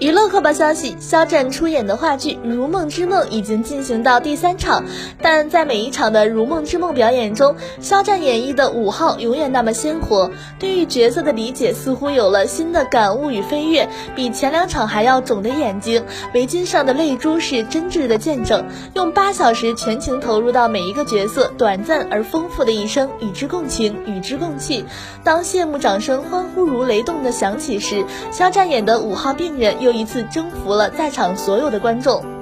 娱乐快报消息：肖战出演的话剧《如梦之梦》已经进行到第三场，但在每一场的《如梦之梦》表演中，肖战演绎的五号永远那么鲜活。对于角色的理解似乎有了新的感悟与飞跃，比前两场还要肿的眼睛，围巾上的泪珠是真挚的见证。用八小时全情投入到每一个角色短暂而丰富的一生，与之共情，与之共泣。当谢幕掌声欢呼如雷动的响起时，肖战演的五号病人又。又一次征服了在场所有的观众。